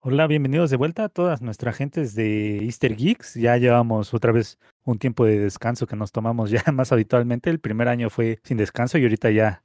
Hola, bienvenidos de vuelta a todas nuestras gentes de Easter Geeks. Ya llevamos otra vez un tiempo de descanso que nos tomamos ya más habitualmente. El primer año fue sin descanso y ahorita ya,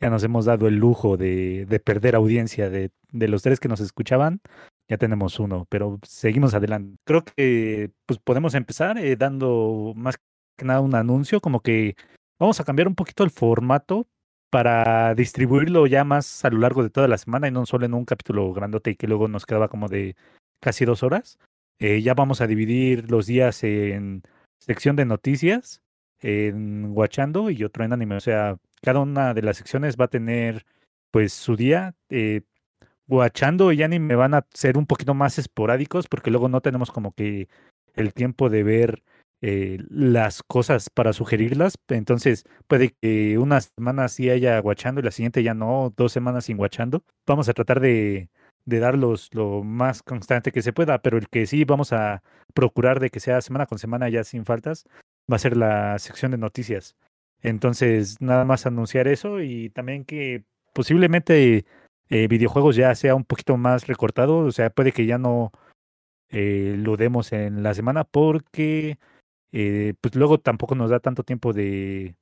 ya nos hemos dado el lujo de, de perder audiencia de, de los tres que nos escuchaban. Ya tenemos uno, pero seguimos adelante. Creo que pues podemos empezar eh, dando más que nada un anuncio, como que vamos a cambiar un poquito el formato para distribuirlo ya más a lo largo de toda la semana y no solo en un capítulo grandote y que luego nos quedaba como de casi dos horas. Eh, ya vamos a dividir los días en sección de noticias, en Guachando y otro en anime. O sea, cada una de las secciones va a tener pues su día. Eh, Guachando y anime van a ser un poquito más esporádicos porque luego no tenemos como que el tiempo de ver eh, las cosas para sugerirlas. Entonces, puede que una semana sí haya guachando y la siguiente ya no, dos semanas sin guachando. Vamos a tratar de, darlos lo más constante que se pueda, pero el que sí vamos a procurar de que sea semana con semana ya sin faltas, va a ser la sección de noticias. Entonces, nada más anunciar eso y también que posiblemente eh, videojuegos ya sea un poquito más recortado, o sea, puede que ya no eh, lo demos en la semana porque eh, pues luego tampoco nos da tanto tiempo de,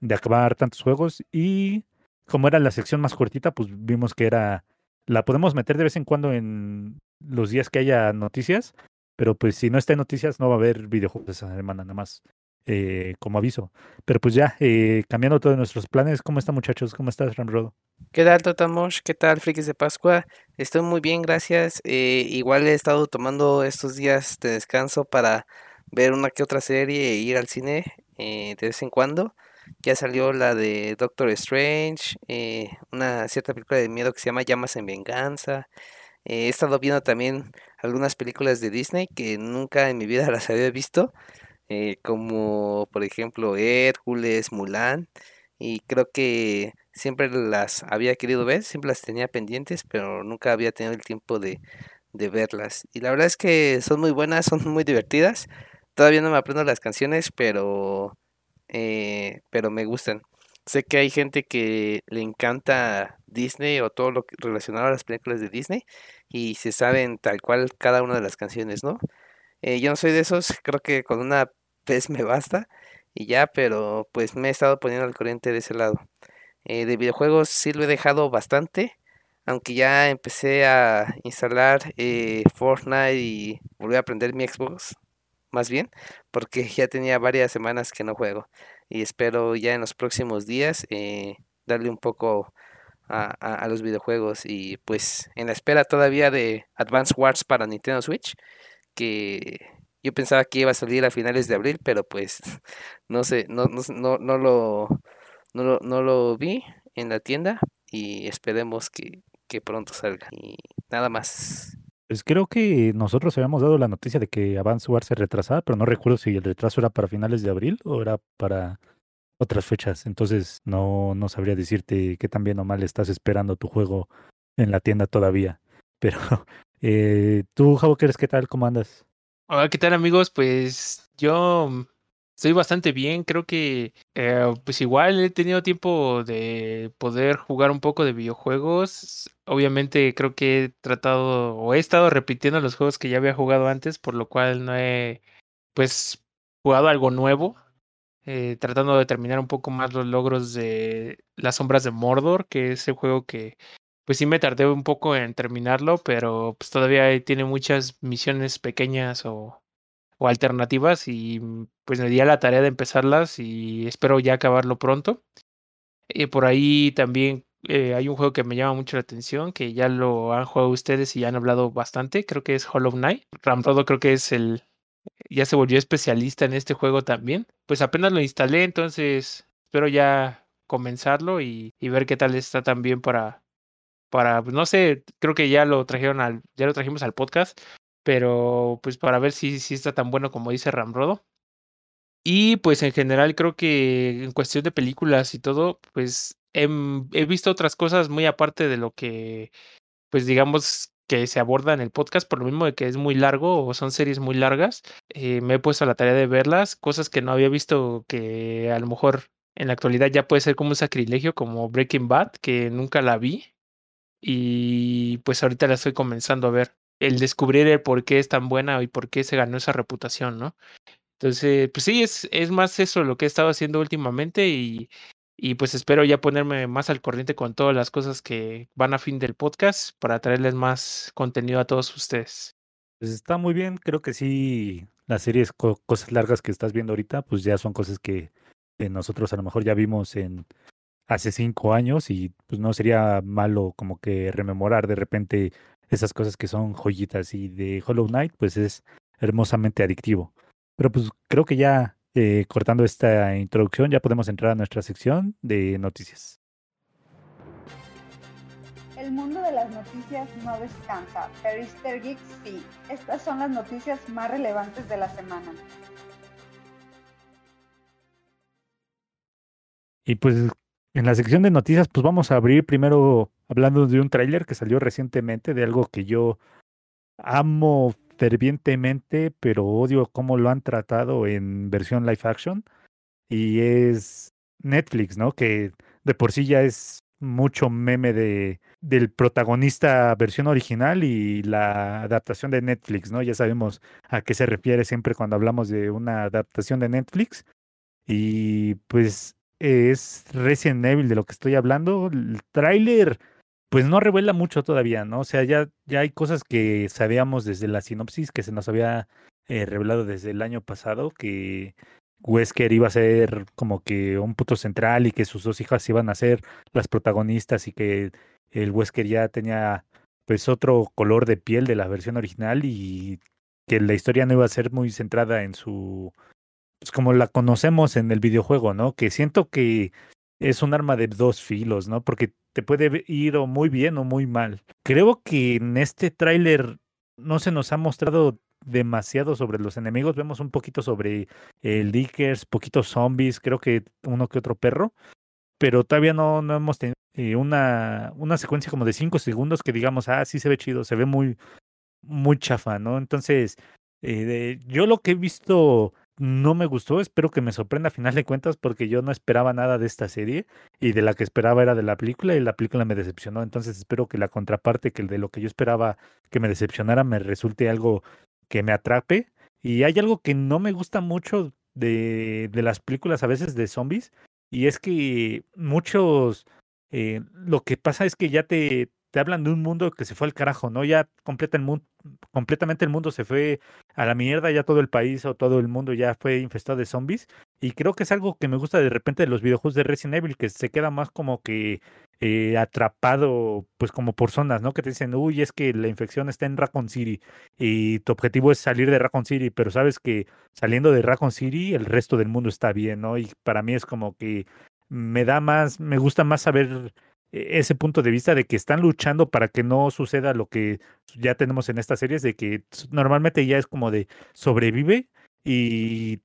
de acabar tantos juegos y como era la sección más cortita, pues vimos que era, la podemos meter de vez en cuando en los días que haya noticias, pero pues si no está en noticias no va a haber videojuegos esa semana nada más. Eh, como aviso. Pero pues ya, eh, cambiando todos nuestros planes, ¿cómo están muchachos? ¿Cómo estás, Ramrodo? ¿Qué tal, Totamosh? ¿Qué tal, Frikis de Pascua? Estoy muy bien, gracias. Eh, igual he estado tomando estos días de descanso para ver una que otra serie e ir al cine eh, de vez en cuando. Ya salió la de Doctor Strange, eh, una cierta película de miedo que se llama Llamas en Venganza. Eh, he estado viendo también algunas películas de Disney que nunca en mi vida las había visto, como por ejemplo Hércules, Mulan, y creo que siempre las había querido ver, siempre las tenía pendientes, pero nunca había tenido el tiempo de, de verlas. Y la verdad es que son muy buenas, son muy divertidas. Todavía no me aprendo las canciones, pero, eh, pero me gustan. Sé que hay gente que le encanta Disney o todo lo relacionado a las películas de Disney y se saben tal cual cada una de las canciones, ¿no? Eh, yo no soy de esos, creo que con una vez me basta y ya, pero pues me he estado poniendo al corriente de ese lado. Eh, de videojuegos sí lo he dejado bastante, aunque ya empecé a instalar Fortnite y volví a aprender mi Xbox más bien, porque ya tenía varias semanas que no juego y espero ya en los próximos días eh, darle un poco a, a, los videojuegos y pues en la espera todavía de Advance Wars para Nintendo Switch, que yo pensaba que iba a salir a finales de abril, pero pues no sé, no, no, no, no lo, no, lo, no lo vi en la tienda y esperemos que, que pronto salga. Y nada más. Pues creo que nosotros habíamos dado la noticia de que Advance Wars se retrasaba, pero no recuerdo si el retraso era para finales de abril o era para otras fechas. Entonces no, no sabría decirte qué tan bien o mal estás esperando tu juego en la tienda todavía. Pero eh, tú, Javokers, ¿qué tal? ¿Cómo andas? Hola, ¿qué tal amigos? Pues yo estoy bastante bien. Creo que eh, pues igual he tenido tiempo de poder jugar un poco de videojuegos. Obviamente creo que he tratado o he estado repitiendo los juegos que ya había jugado antes, por lo cual no he pues jugado algo nuevo. Eh, tratando de terminar un poco más los logros de Las Sombras de Mordor, que es el juego que pues sí me tardé un poco en terminarlo, pero pues todavía tiene muchas misiones pequeñas o o alternativas y mm, pues me di a la tarea de empezarlas y espero ya acabarlo pronto. y por ahí también eh, hay un juego que me llama mucho la atención, que ya lo han jugado ustedes y ya han hablado bastante, creo que es Hollow Knight. Ramrodo creo que es el, ya se volvió especialista en este juego también. Pues apenas lo instalé, entonces espero ya comenzarlo y, y ver qué tal está también para, para, pues, no sé, creo que ya lo trajeron al, ya lo trajimos al podcast, pero pues para ver si, si está tan bueno como dice Ramrodo. Y pues en general creo que en cuestión de películas y todo, pues he, he visto otras cosas muy aparte de lo que, pues digamos, que se aborda en el podcast, por lo mismo de que es muy largo o son series muy largas. Eh, me he puesto a la tarea de verlas, cosas que no había visto que a lo mejor en la actualidad ya puede ser como un sacrilegio, como Breaking Bad, que nunca la vi. Y pues ahorita la estoy comenzando a ver. El descubrir el por qué es tan buena y por qué se ganó esa reputación, ¿no? Entonces, pues sí, es, es más eso lo que he estado haciendo últimamente y, y pues espero ya ponerme más al corriente con todas las cosas que van a fin del podcast para traerles más contenido a todos ustedes. Pues está muy bien, creo que sí, las series, co- cosas largas que estás viendo ahorita, pues ya son cosas que nosotros a lo mejor ya vimos en hace cinco años y pues no sería malo como que rememorar de repente esas cosas que son joyitas y de Hollow Knight pues es hermosamente adictivo. Pero pues creo que ya eh, cortando esta introducción ya podemos entrar a nuestra sección de noticias. El mundo de las noticias no descansa, pero Easter Geeks sí. Estas son las noticias más relevantes de la semana. Y pues en la sección de noticias, pues vamos a abrir primero hablando de un tráiler que salió recientemente de algo que yo amo fervientemente, pero odio cómo lo han tratado en versión live action. Y es Netflix, ¿no? Que de por sí ya es mucho meme de, del protagonista versión original y la adaptación de Netflix, ¿no? Ya sabemos a qué se refiere siempre cuando hablamos de una adaptación de Netflix. Y pues es Resident Evil de lo que estoy hablando. El tráiler, pues no revela mucho todavía, ¿no? O sea, ya, ya hay cosas que sabíamos desde la sinopsis que se nos había eh, revelado desde el año pasado, que Wesker iba a ser como que un puto central y que sus dos hijas iban a ser las protagonistas y que el Wesker ya tenía pues otro color de piel de la versión original y que la historia no iba a ser muy centrada en su pues como la conocemos en el videojuego, ¿no? Que siento que es un arma de dos filos, ¿no? Porque te puede ir o muy bien o muy mal. Creo que en este tráiler no se nos ha mostrado demasiado sobre los enemigos. Vemos un poquito sobre el Dickers, poquitos zombies, creo que uno que otro perro. Pero todavía no, no hemos tenido eh, una, una secuencia como de cinco segundos que digamos, ah, sí se ve chido, se ve muy, muy chafa, ¿no? Entonces, eh, yo lo que he visto no me gustó, espero que me sorprenda a final de cuentas porque yo no esperaba nada de esta serie y de la que esperaba era de la película y la película me decepcionó, entonces espero que la contraparte, que el de lo que yo esperaba que me decepcionara me resulte algo que me atrape y hay algo que no me gusta mucho de, de las películas a veces de zombies y es que muchos, eh, lo que pasa es que ya te, te hablan de un mundo que se fue al carajo, ¿no? Ya completa el mundo, completamente el mundo se fue a la mierda, ya todo el país o todo el mundo ya fue infestado de zombies. Y creo que es algo que me gusta de repente de los videojuegos de Resident Evil, que se queda más como que eh, atrapado, pues como por zonas, ¿no? Que te dicen, uy, es que la infección está en Raccoon City y tu objetivo es salir de Raccoon City, pero sabes que saliendo de Raccoon City el resto del mundo está bien, ¿no? Y para mí es como que me da más, me gusta más saber ese punto de vista de que están luchando para que no suceda lo que ya tenemos en estas series, de que normalmente ya es como de sobrevive y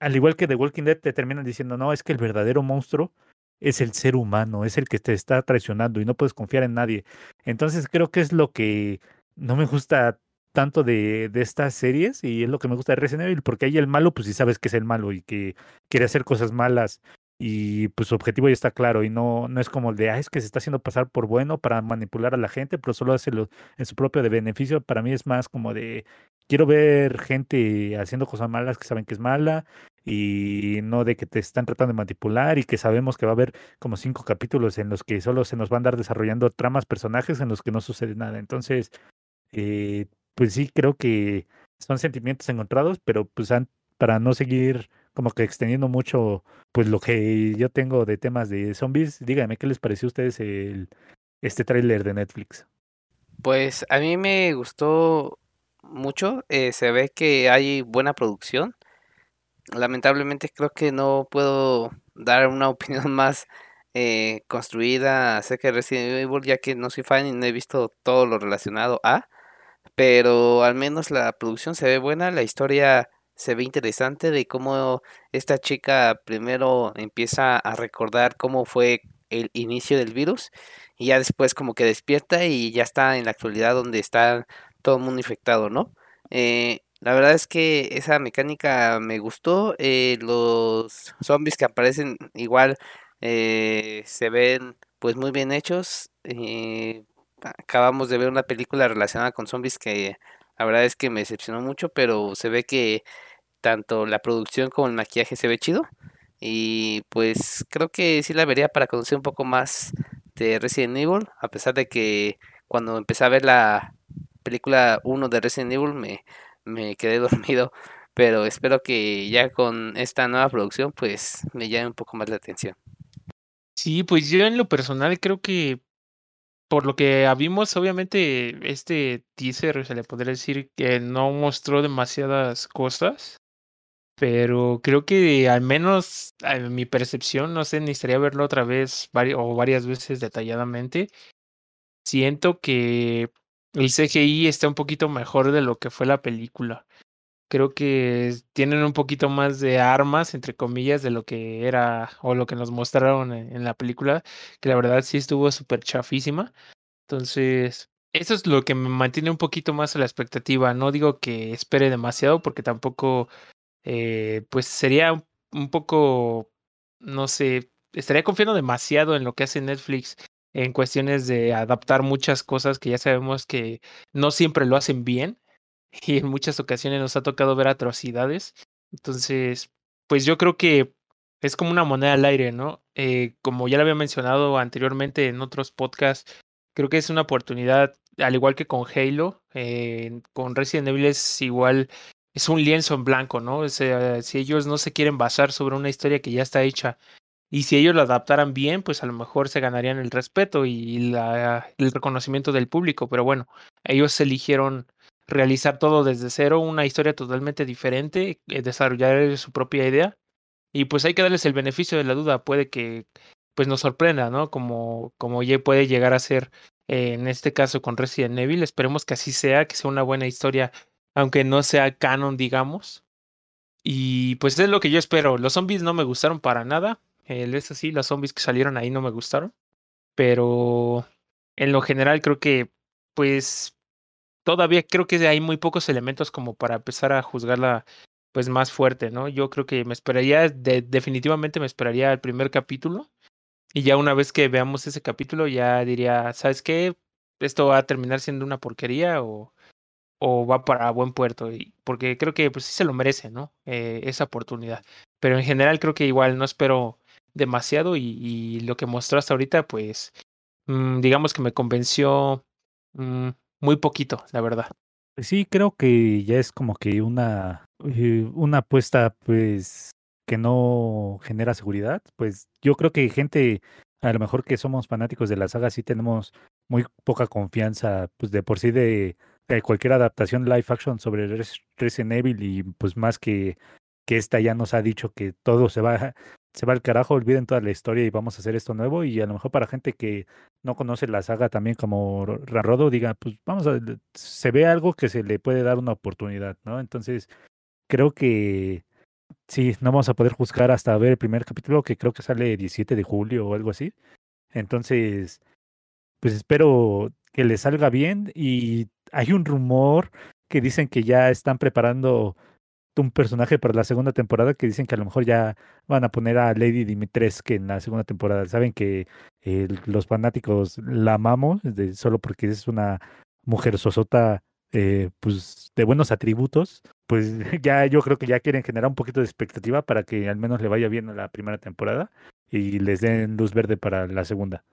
al igual que The Walking Dead te terminan diciendo, no, es que el verdadero monstruo es el ser humano, es el que te está traicionando y no puedes confiar en nadie. Entonces creo que es lo que no me gusta tanto de, de estas series y es lo que me gusta de Resident Evil, porque ahí el malo, pues sí sabes que es el malo y que quiere hacer cosas malas y pues su objetivo ya está claro y no, no es como el de, es que se está haciendo pasar por bueno para manipular a la gente, pero solo hace lo, en su propio de beneficio. Para mí es más como de, quiero ver gente haciendo cosas malas que saben que es mala y no de que te están tratando de manipular y que sabemos que va a haber como cinco capítulos en los que solo se nos van a andar desarrollando tramas, personajes en los que no sucede nada. Entonces, eh, pues sí, creo que son sentimientos encontrados, pero pues para no seguir como que extendiendo mucho pues lo que yo tengo de temas de zombies, díganme qué les pareció a ustedes el, este tráiler de Netflix. Pues a mí me gustó mucho, eh, se ve que hay buena producción. Lamentablemente creo que no puedo dar una opinión más eh, construida acerca de Resident Evil, ya que no soy fan y no he visto todo lo relacionado a, pero al menos la producción se ve buena, la historia se ve interesante de cómo esta chica primero empieza a recordar cómo fue el inicio del virus y ya después como que despierta y ya está en la actualidad donde está todo el mundo infectado, ¿no? Eh, la verdad es que esa mecánica me gustó. eh, los zombies que aparecen igual eh, se ven pues muy bien hechos. eh, acabamos de ver una película relacionada con zombies que la verdad es que me decepcionó mucho, pero se ve que tanto la producción como el maquillaje se ve chido. Y pues creo que sí la vería para conocer un poco más de Resident Evil, a pesar de que cuando empecé a ver la película uno de Resident Evil me, me quedé dormido, pero espero que ya con esta nueva producción pues me llame un poco más la atención. Sí, pues yo en lo personal creo que por lo que vimos, obviamente este teaser se le podría decir que no mostró demasiadas cosas, pero creo que al menos en mi percepción, no sé, necesitaría verlo otra vez o varias veces detalladamente. Siento que el CGI está un poquito mejor de lo que fue la película. Creo que tienen un poquito más de armas, entre comillas, de lo que era o lo que nos mostraron en, en la película, que la verdad sí estuvo súper chafísima. Entonces, eso es lo que me mantiene un poquito más a la expectativa. No digo que espere demasiado, porque tampoco, eh, pues sería un, poco, no sé, estaría confiando demasiado en lo que hace Netflix en cuestiones de adaptar muchas cosas que ya sabemos que no siempre lo hacen bien y en muchas ocasiones nos ha tocado ver atrocidades. Entonces, pues yo creo que es como una moneda al aire, ¿no? Eh, como ya lo había mencionado anteriormente en otros podcasts, creo que es una oportunidad, al igual que con Halo, eh, con Resident Evil es igual, es un lienzo en blanco, ¿no? Si ellos no se quieren basar sobre una historia que ya está hecha y si ellos lo adaptaran bien, pues a lo mejor se ganarían el respeto y la, el reconocimiento del público, pero bueno, ellos eligieron realizar todo desde cero, una historia totalmente diferente, eh, desarrollar su propia idea. Y pues hay que darles el beneficio de la duda, puede que pues nos sorprenda, ¿no? Como, como puede llegar a ser eh, en este caso con Resident Evil. Esperemos que así sea, que sea una buena historia, aunque no sea canon, digamos. Y pues es lo que yo espero. Los zombies no me gustaron para nada. Eh, es así, los zombies que salieron ahí no me gustaron. Pero en lo general creo que pues todavía creo que hay muy pocos elementos como para empezar a juzgarla pues más fuerte, ¿no? Yo creo que me esperaría, de, definitivamente me esperaría el primer capítulo y ya una vez que veamos ese capítulo ya diría, ¿sabes qué? Esto va a terminar siendo una porquería o, o va para buen puerto, y, porque creo que pues sí se lo merece, ¿no? Eh, esa oportunidad. Pero en general creo que igual no espero demasiado y, lo que mostró hasta ahorita pues mmm, digamos que me convenció mmm, muy poquito, la verdad. Pues sí, creo que ya es como que una, eh, una apuesta, pues, que no genera seguridad. Pues yo creo que gente, a lo mejor que somos fanáticos de la saga, sí tenemos muy poca confianza, pues de por sí de cualquier adaptación live action sobre Res- Resident Evil y pues más que, que esta ya nos ha dicho que todo se va, se va al carajo, olviden toda la historia y vamos a hacer esto nuevo. Y a lo mejor para gente que no conoce la saga también como Ro- Rarodo, diga, pues vamos a, se ve algo que se le puede dar una oportunidad, ¿no? Entonces, creo que sí, no vamos a poder juzgar hasta ver el primer capítulo, que creo que sale 17 de julio o algo así. Entonces, pues espero que le salga bien y hay un rumor que dicen que ya están preparando un personaje para la segunda temporada que dicen que a lo mejor ya van a poner a Lady Dimitrescu en la segunda temporada. Saben que los fanáticos la amamos solo porque es una mujer sosota eh, pues de buenos atributos. Pues ya yo creo que ya quieren generar un poquito de expectativa para que al menos le vaya bien a la primera temporada y les den luz verde para la segunda.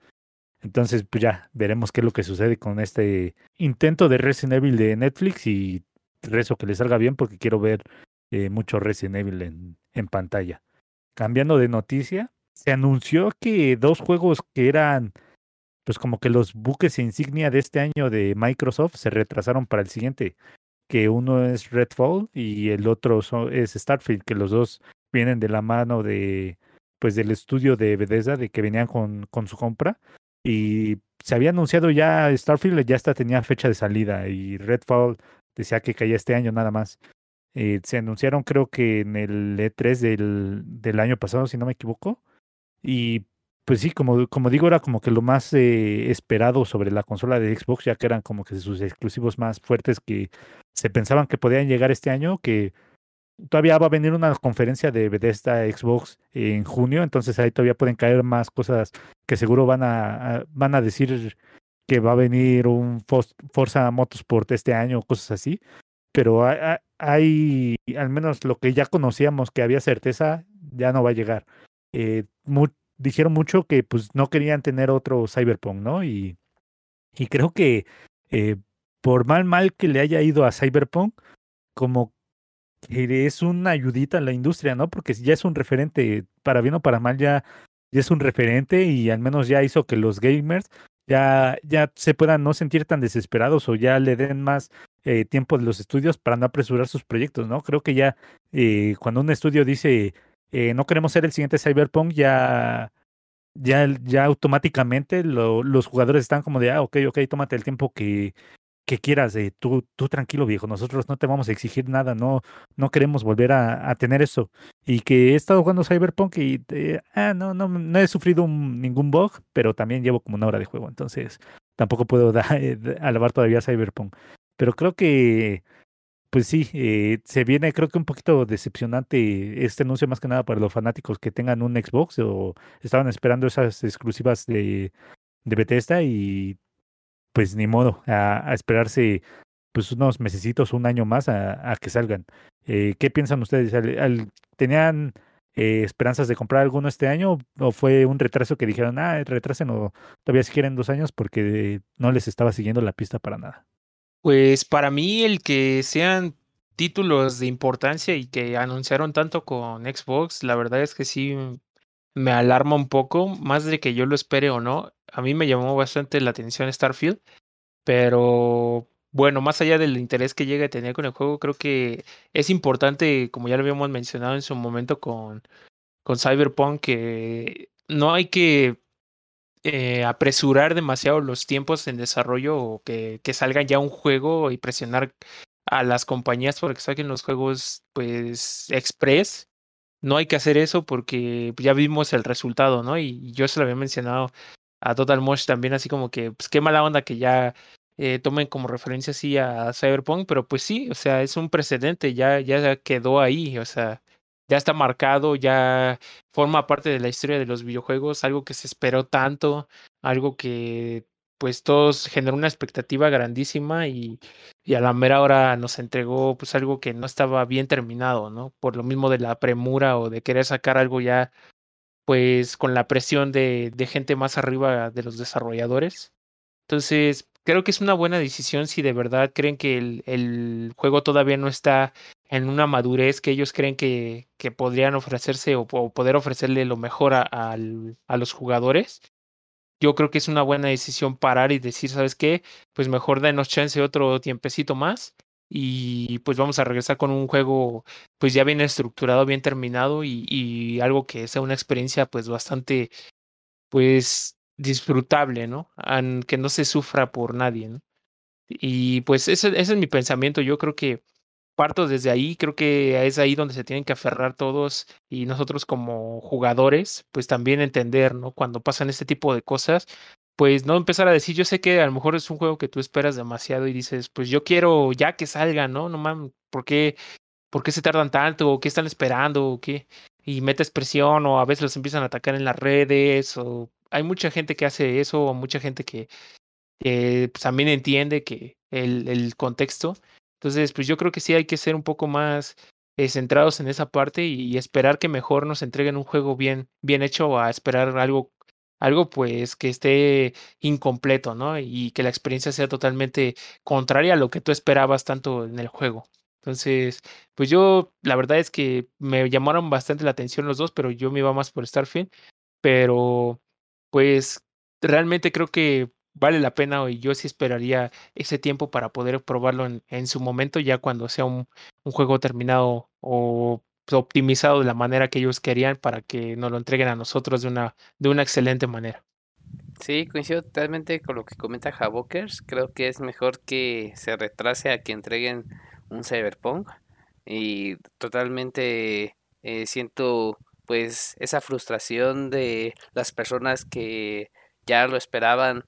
Entonces, pues ya veremos qué es lo que sucede con este intento de Resident Evil de Netflix y rezo que le salga bien porque quiero ver eh, mucho Resident Evil en, en pantalla. Cambiando de noticia, se anunció que dos juegos que eran pues como que los buques insignia de este año de Microsoft se retrasaron para el siguiente, que uno es Redfall y el otro es Starfield, que los dos vienen de la mano de pues del estudio de Bethesda de que venían con, con su compra y se había anunciado ya Starfield ya hasta tenía fecha de salida y Redfall decía que caía este año nada más. Eh, se anunciaron creo que en el E3 del, del año pasado, si no me equivoco. Y pues sí, como, como digo, era como que lo más eh, esperado sobre la consola de Xbox, ya que eran como que sus exclusivos más fuertes que se pensaban que podían llegar este año, que todavía va a venir una conferencia de Bethesda Xbox en junio, entonces ahí todavía pueden caer más cosas que seguro van a, van a decir que va a venir un Forza Motorsport este año, cosas así. Pero hay, al menos lo que ya conocíamos que había certeza, ya no va a llegar. Eh, dijeron mucho que pues no querían tener otro Cyberpunk, ¿no? Y, y creo que eh, por mal mal que le haya ido a Cyberpunk, como es una ayudita en la industria, ¿no? Porque ya es un referente, para bien o para mal, ya, ya es un referente y al menos ya hizo que los gamers ya, ya se puedan no sentir tan desesperados o ya le den más eh, tiempo de los estudios para no apresurar sus proyectos, ¿no? Creo que ya eh, cuando un estudio dice eh, no queremos ser el siguiente Cyberpunk, ya, ya, ya automáticamente los jugadores están como de, ah, ok, ok, tómate el tiempo que, que quieras, eh, tú, tú tranquilo viejo, nosotros no te vamos a exigir nada, no, no queremos volver a, tener eso. Y que he estado jugando Cyberpunk y eh, ah, no, no, no he sufrido ningún bug, pero también llevo como una hora de juego, entonces tampoco puedo eh, alabar todavía Cyberpunk. Pero creo que, pues sí, se viene creo que un poquito decepcionante este anuncio más que nada para los fanáticos que tengan un Xbox o estaban esperando esas exclusivas de, de Bethesda y pues ni modo, a, esperarse pues unos mesecitos, un año más a, que salgan. Eh, ¿Qué piensan ustedes? ¿Tenían eh, esperanzas de comprar alguno este año o fue un retraso que dijeron, ah, retrasen o todavía si quieren dos años porque no les estaba siguiendo la pista para nada? Pues para mí el que sean títulos de importancia y que anunciaron tanto con Xbox, la verdad es que sí me alarma un poco, más de que yo lo espere o no. A mí me llamó bastante la atención Starfield, pero bueno, más allá del interés que llegue a tener con el juego, creo que es importante, como ya lo habíamos mencionado en su momento con, con Cyberpunk, que no hay que eh, apresurar demasiado los tiempos en desarrollo o que, que salga ya un juego y presionar a las compañías para que saquen los juegos pues express no hay que hacer eso porque ya vimos el resultado, ¿no? Y yo se lo había mencionado a Total Mosh también, así como que, pues qué mala onda que ya eh, tomen como referencia así a Cyberpunk, pero pues sí, o sea, es un precedente, ya, ya quedó ahí, o sea, ya está marcado, ya forma parte de la historia de los videojuegos, algo que se esperó tanto, algo que pues todos generó una expectativa grandísima y, y, a la mera hora nos entregó pues algo que no estaba bien terminado, ¿no? Por lo mismo de la premura o de querer sacar algo ya pues con la presión de, gente más arriba de los desarrolladores. Entonces, creo que es una buena decisión si de verdad creen que el, juego todavía no está en una madurez que ellos creen que, que podrían ofrecerse o, poder ofrecerle lo mejor a, a los jugadores yo creo que es una buena decisión parar y decir, ¿sabes qué? Pues mejor denos chance otro tiempecito más y pues vamos a regresar con un juego pues ya bien estructurado, bien terminado y, y algo que sea una experiencia pues bastante pues disfrutable, ¿no? Que no se sufra por nadie, ¿no? Y pues ese, ese es mi pensamiento. Yo creo que parto desde ahí, creo que es ahí donde se tienen que aferrar todos y nosotros como jugadores, pues también entender, ¿no? Cuando pasan este tipo de cosas, pues no empezar a decir, yo sé que a lo mejor es un juego que tú esperas demasiado y dices, pues yo quiero ya que salga, ¿no? No mames, ¿por qué, ¿por qué se tardan tanto? ¿O qué están esperando? ¿O qué? Y metes presión o a veces los empiezan a atacar en las redes o hay mucha gente que hace eso o mucha gente que, pues, también entiende que el, el contexto entonces, pues yo creo que sí hay que ser un poco más eh, centrados en esa parte y, esperar que mejor nos entreguen un juego bien, bien hecho a esperar algo, algo pues que esté incompleto, ¿no? Y que la experiencia sea totalmente contraria a lo que tú esperabas tanto en el juego. Entonces, pues yo, la verdad es que me llamaron bastante la atención los dos, pero yo me iba más por Starfield. Pero, pues, realmente creo que vale la pena y yo sí esperaría ese tiempo para poder probarlo en, su momento, ya cuando sea un, un, juego terminado o optimizado de la manera que ellos querían para que nos lo entreguen a nosotros de una, de una excelente manera. Sí, coincido totalmente con lo que comenta Havokers. Creo que es mejor que se retrase a que entreguen un Cyberpunk. y totalmente eh, siento pues esa frustración de las personas que ya lo esperaban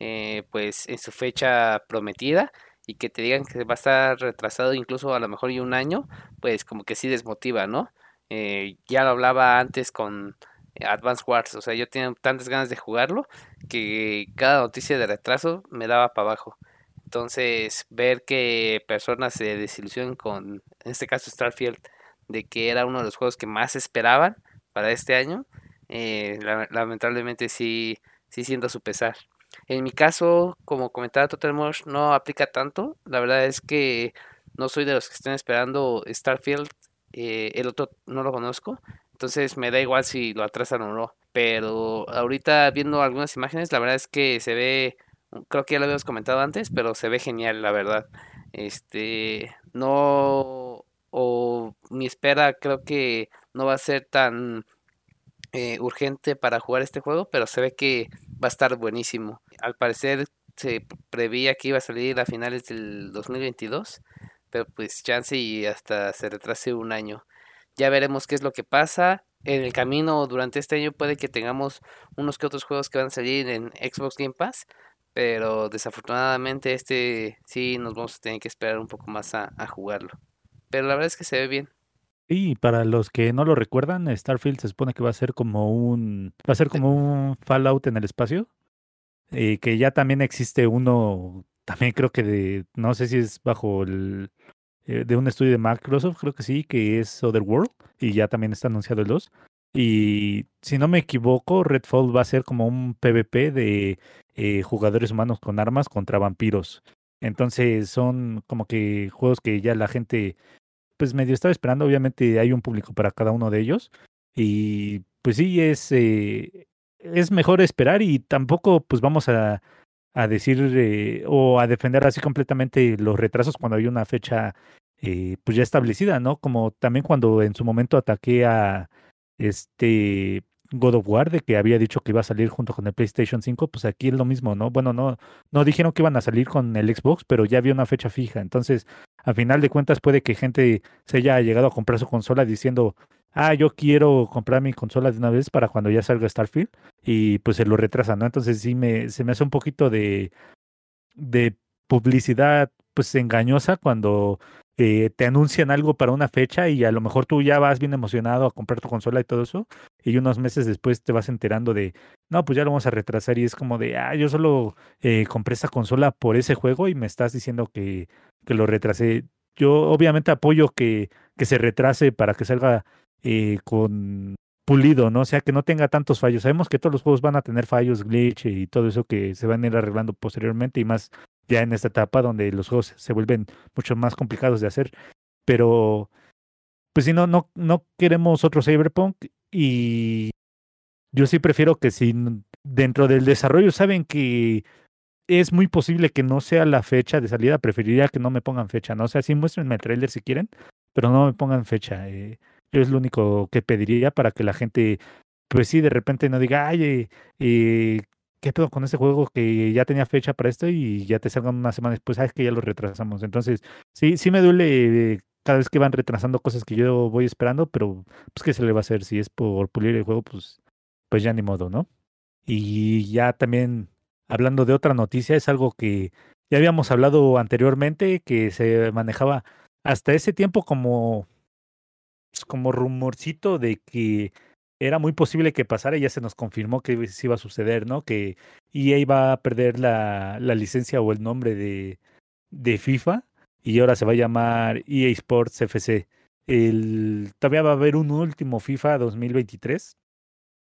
eh, pues en su fecha prometida y que te digan que va a estar retrasado incluso a lo mejor y un año, pues como que sí desmotiva, ¿no? Eh, ya lo hablaba antes con Advance Wars, o sea, yo tenía tantas ganas de jugarlo que cada noticia de retraso me daba para abajo. Entonces, ver que personas se desilusionan con, en este caso Starfield, de que era uno de los juegos que más esperaban para este año, eh, lamentablemente sí, sí siento su pesar. En mi caso, como comentaba Total Mosh, no aplica tanto. La verdad es que no soy de los que estén esperando Starfield. Eh, el otro no lo conozco. Entonces me da igual si lo atrasan o no. Pero ahorita viendo algunas imágenes, la verdad es que se ve, creo que ya lo habíamos comentado antes, pero se ve genial, la verdad. Este, no, o mi espera creo que no va a ser tan eh, urgente para jugar este juego, pero se ve que va a estar buenísimo. Al parecer se preveía que iba a salir a finales del 2022, pero pues chance y hasta se retrase un año. Ya veremos qué es lo que pasa. En el camino durante este año puede que tengamos unos que otros juegos que van a salir en Xbox Game Pass, pero desafortunadamente este sí nos vamos a tener que esperar un poco más a, jugarlo. Pero la verdad es que se ve bien. Y para los que no lo recuerdan, Starfield se supone que va a ser como un va a ser como un Fallout en el espacio, eh, que ya también existe uno, también creo que de no sé si es bajo el eh, de un estudio de Microsoft, creo que sí, que es Otherworld, y ya también está anunciado el 2. Y si no me equivoco, Redfall va a ser como un PvP de eh, jugadores humanos con armas contra vampiros. Entonces son como que juegos que ya la gente pues medio estaba esperando. Obviamente hay un público para cada uno de ellos. Y pues sí, es, eh, es mejor esperar y tampoco pues vamos a a decir eh, o a defender así completamente los retrasos cuando hay una fecha eh, pues ya establecida, ¿no? Como también cuando en su momento ataqué a este God of War de que había dicho que iba a salir junto con el PlayStation 5, pues aquí es lo mismo, ¿no? Bueno, no, no dijeron que iban a salir con el Xbox, pero ya había una fecha fija. Entonces, a final de cuentas, puede que gente se haya llegado a comprar su consola diciendo, ah, yo quiero comprar mi consola de una vez para cuando ya salga Starfield y pues se lo retrasa, ¿no? Entonces sí me, se me hace un poquito de, de publicidad pues engañosa cuando eh, te anuncian algo para una fecha y a lo mejor tú ya vas bien emocionado a comprar tu consola y todo eso y unos meses después te vas enterando de, no, pues ya lo vamos a retrasar y es como de, ah, yo solo eh, compré esa consola por ese juego y me estás diciendo que, que lo retrasé. Yo obviamente apoyo que, que se retrase para que salga eh, con pulido, ¿no? O sea, que no tenga tantos fallos. Sabemos que todos los juegos van a tener fallos, glitch y todo eso que se van a ir arreglando posteriormente y más ya en esta etapa donde los juegos se vuelven mucho más complicados de hacer. Pero, pues si no, no, no queremos otro Cyberpunk y yo sí prefiero que si dentro del desarrollo saben que es muy posible que no sea la fecha de salida, preferiría que no me pongan fecha, ¿no? O sea, sí muéstrenme el trailer si quieren, pero no me pongan fecha. Eh, es lo único que pediría para que la gente, pues sí, de repente no diga, ay, eh, eh, ¿qué pedo con este juego que ya tenía fecha para esto y ya te salgan una semana después? Sabes que ya lo retrasamos. Entonces, sí, sí me duele cada vez que van retrasando cosas que yo voy esperando, pero pues qué se le va a hacer si es por pulir el juego, pues, pues ya ni modo, ¿no? Y ya también hablando de otra noticia, es algo que ya habíamos hablado anteriormente, que se manejaba hasta ese tiempo como pues, como rumorcito de que era muy posible que pasara y ya se nos confirmó que iba a suceder, ¿no? Que EA iba a perder la, la licencia o el nombre de, de FIFA y ahora se va a llamar EA Sports FC. El, todavía va a haber un último FIFA 2023.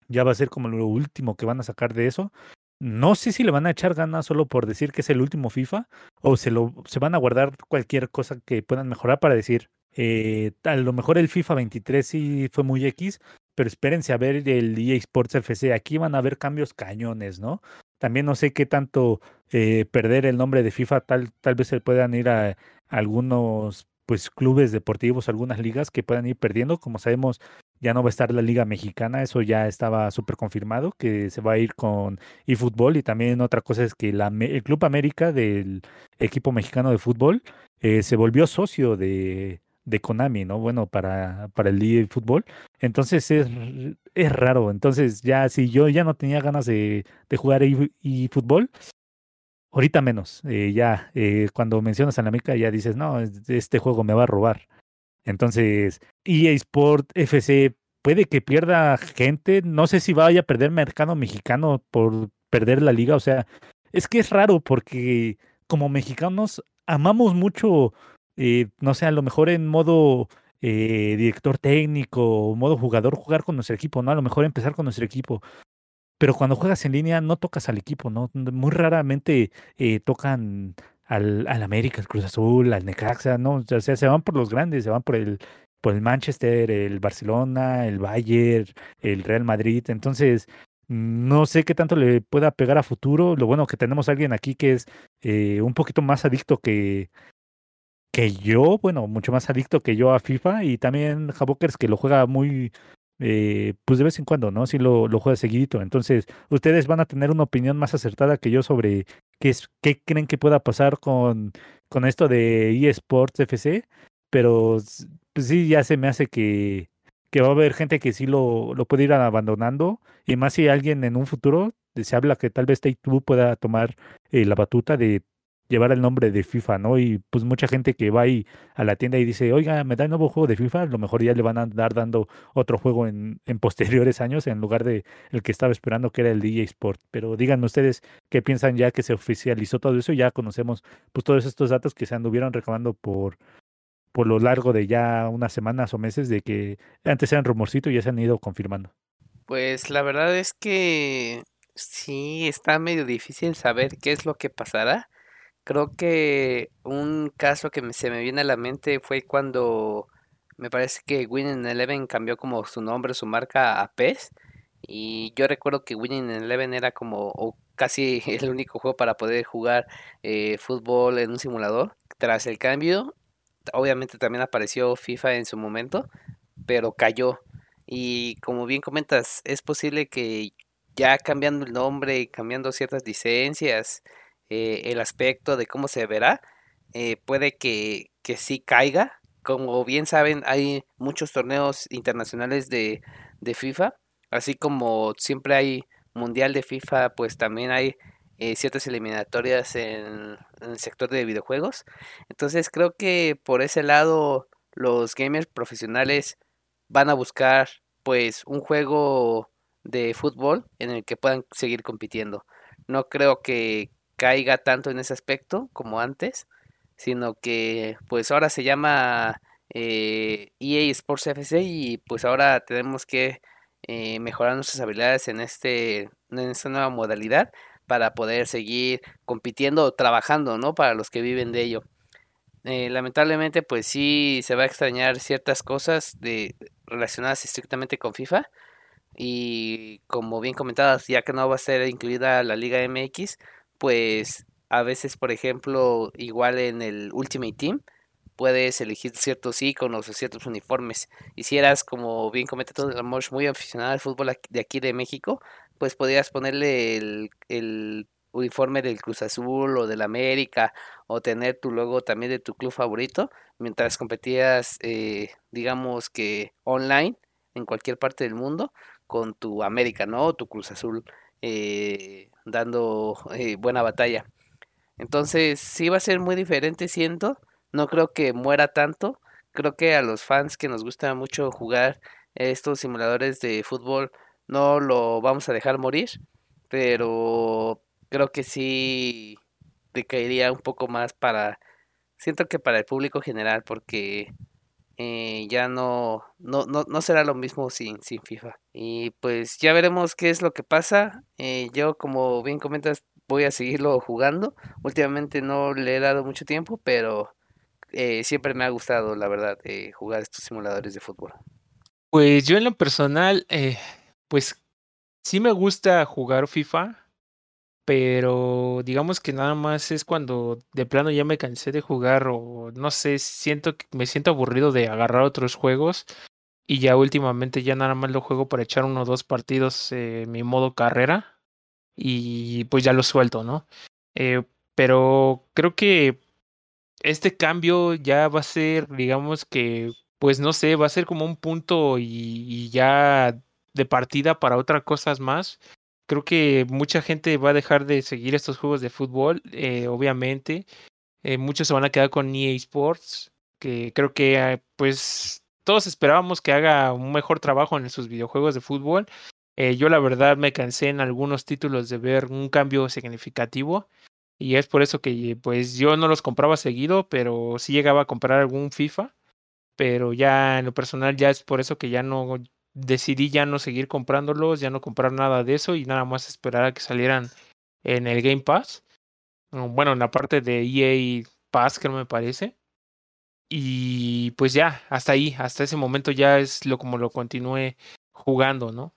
Ya va a ser como lo último que van a sacar de eso. No sé si le van a echar ganas solo por decir que es el último FIFA o se, lo, se van a guardar cualquier cosa que puedan mejorar para decir, eh, a lo mejor el FIFA 23 sí fue muy X, pero espérense a ver el EA Sports FC. Aquí van a haber cambios cañones, ¿no? También no sé qué tanto eh, perder el nombre de FIFA, tal, tal vez se puedan ir a, algunos pues clubes deportivos, algunas ligas que puedan ir perdiendo. Como sabemos, ya no va a estar la Liga Mexicana, eso ya estaba súper confirmado, que se va a ir con eFootball y también otra cosa es que el Club América del equipo mexicano de fútbol eh, se volvió socio de, de Konami, ¿no? Bueno, para, para el día de fútbol. Entonces es, es raro. Entonces ya si yo ya no tenía ganas de, de jugar y, fútbol, ahorita menos. Eh, ya eh, cuando mencionas a la América ya dices, no, este juego me va a robar. Entonces, EA Sport FC puede que pierda gente. No sé si vaya a perder mercado mexicano por perder la liga. O sea, es que es raro porque como mexicanos amamos mucho, eh, no sé, a lo mejor en modo eh, director técnico, modo jugador, jugar con nuestro equipo, ¿no? A lo mejor empezar con nuestro equipo. Pero cuando juegas en línea no tocas al equipo, ¿no? Muy raramente eh, tocan al, al América, al Cruz Azul, al Necaxa, ¿no? O sea, se van por los grandes, se van por el, por el Manchester, el Barcelona, el Bayern, el Real Madrid. Entonces, no sé qué tanto le pueda pegar a futuro. Lo bueno que tenemos a alguien aquí que es un poquito más adicto que, que yo, bueno, mucho más adicto que yo a FIFA y también Javokers que lo juega muy, eh, pues de vez en cuando, ¿no? Sí lo, lo juega seguidito. Entonces, ustedes van a tener una opinión más acertada que yo sobre qué, es, qué creen que pueda pasar con, con esto de eSports FC, pero pues sí, ya se me hace que, que va a haber gente que sí lo, lo puede ir abandonando, y más si alguien en un futuro se habla que tal vez Take Two pueda tomar eh, la batuta de llevar el nombre de FIFA, ¿no? Y pues mucha gente que va ahí a la tienda y dice, oiga, me da el nuevo juego de FIFA, a lo mejor ya le van a dar dando otro juego en, en posteriores años en lugar de el que estaba esperando que era el DJ Sport. Pero díganme ustedes qué piensan ya que se oficializó todo eso, ya conocemos pues todos estos datos que se anduvieron recabando por por lo largo de ya unas semanas o meses de que antes eran rumorcito y ya se han ido confirmando. Pues la verdad es que sí está medio difícil saber qué es lo que pasará. Creo que un caso que se me viene a la mente fue cuando me parece que Winning Eleven cambió como su nombre, su marca a PES. Y yo recuerdo que Winning Eleven era como o casi el único juego para poder jugar eh, fútbol en un simulador. Tras el cambio, obviamente también apareció FIFA en su momento, pero cayó. Y como bien comentas, es posible que ya cambiando el nombre, cambiando ciertas licencias, eh, el aspecto de cómo se verá, eh, puede que, que sí caiga. Como bien saben, hay muchos torneos internacionales de, de FIFA, así como siempre hay mundial de FIFA, pues también hay eh, ciertas eliminatorias en, el sector de videojuegos. Entonces creo que por ese lado los gamers profesionales van a buscar pues un juego de fútbol en el que puedan seguir compitiendo. No creo que caiga tanto en ese aspecto como antes, sino que pues ahora se llama eh, EA Sports FC y pues ahora tenemos que eh, mejorar nuestras habilidades en este en esta nueva modalidad para poder seguir compitiendo o trabajando, ¿no? Para los que viven de ello. Eh, lamentablemente, pues sí se va a extrañar ciertas cosas de, relacionadas estrictamente con FIFA. Y como bien comentadas, ya que no va a ser incluida la Liga MX, pues a veces, por ejemplo, igual en el Ultimate Team, puedes elegir ciertos iconos o ciertos uniformes. Y si eras, como bien comentado, muy aficionado al fútbol de aquí de México, pues podías ponerle el, uniforme del Cruz Azul o del América o tener tu logo también de tu club favorito mientras competías, eh, digamos que online en cualquier parte del mundo con tu América, ¿no? O tu Cruz Azul eh, dando eh, buena batalla. Entonces sí va a ser muy diferente, siento. No creo que muera tanto. Creo que a los fans que nos gusta mucho jugar estos simuladores de fútbol no lo vamos a dejar morir, pero creo que sí decaería un poco más para, siento que para el público general, porque eh, ya no, no, no, no, será lo mismo sin, sin FIFA. Y pues ya veremos qué es lo que pasa. Eh, yo, como bien comentas, voy a seguirlo jugando. Últimamente no le he dado mucho tiempo, pero eh, siempre me ha gustado, la verdad, jugar estos simuladores de fútbol. Pues yo en lo personal, pues sí me gusta jugar FIFA, pero digamos que nada más es cuando de plano ya me cansé de jugar o no sé, siento que me siento aburrido de agarrar otros juegos y ya últimamente ya nada más lo juego para echar uno o dos partidos en mi modo carrera y pues ya lo suelto, ¿no? Eh, pero creo que este cambio ya va a ser, digamos que, pues no sé, va a ser como un punto y, y ya de partida para otras cosas más. Creo que mucha gente va a dejar de seguir estos juegos de fútbol, eh, obviamente. Eh, muchos se van a quedar con EA Sports, que creo que ah, pues todos esperábamos que haga un mejor trabajo en sus videojuegos de fútbol. Eh, yo la verdad me cansé en algunos títulos de ver un cambio significativo y es por eso que pues yo no los compraba seguido, pero sí llegaba a comprar algún FIFA, pero ya en lo personal ya es por eso que ya no decidí ya no seguir comprándolos, ya no comprar nada de eso y nada más esperar a que salieran en el Game Pass. Bueno, en la parte de EA Pass, que no me parece. Y pues ya, hasta ahí, hasta ese momento ya es lo como lo continué jugando, ¿no?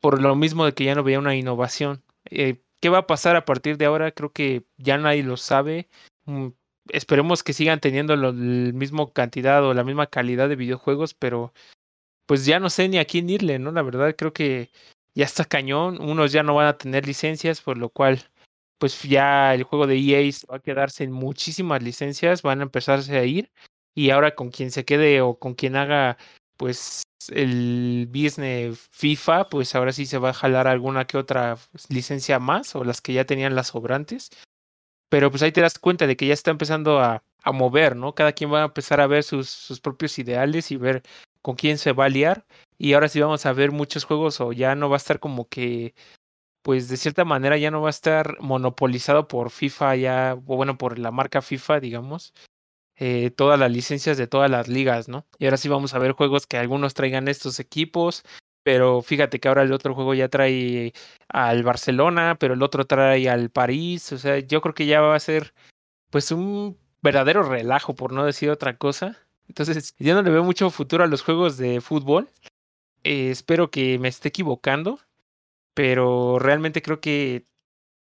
Por lo mismo de que ya no veía una innovación. Eh, ¿Qué va a pasar a partir de ahora? Creo que ya nadie lo sabe. Mm, esperemos que sigan teniendo la misma cantidad o la misma calidad de videojuegos, pero pues ya no sé ni a quién irle, ¿no? La verdad creo que ya está cañón. Unos ya no van a tener licencias, por lo cual pues ya el juego de EA va a quedarse en muchísimas licencias, van a empezarse a ir y ahora con quien se quede o con quien haga pues el business FIFA, pues ahora sí se va a jalar alguna que otra licencia más o las que ya tenían las sobrantes. Pero pues ahí te das cuenta de que ya está empezando a, a mover, ¿no? Cada quien va a empezar a ver sus, sus propios ideales y ver con quién se va a liar. Y ahora sí vamos a ver muchos juegos o ya no va a estar como que, pues de cierta manera ya no va a estar monopolizado por FIFA ya, o bueno, por la marca FIFA, digamos. Eh, todas las licencias de todas las ligas, ¿no? Y ahora sí vamos a ver juegos que algunos traigan estos equipos, pero fíjate que ahora el otro juego ya trae al Barcelona, pero el otro trae al París, o sea, yo creo que ya va a ser pues un verdadero relajo, por no decir otra cosa. Entonces, yo no le veo mucho futuro a los juegos de fútbol. Eh, espero que me esté equivocando, pero realmente creo que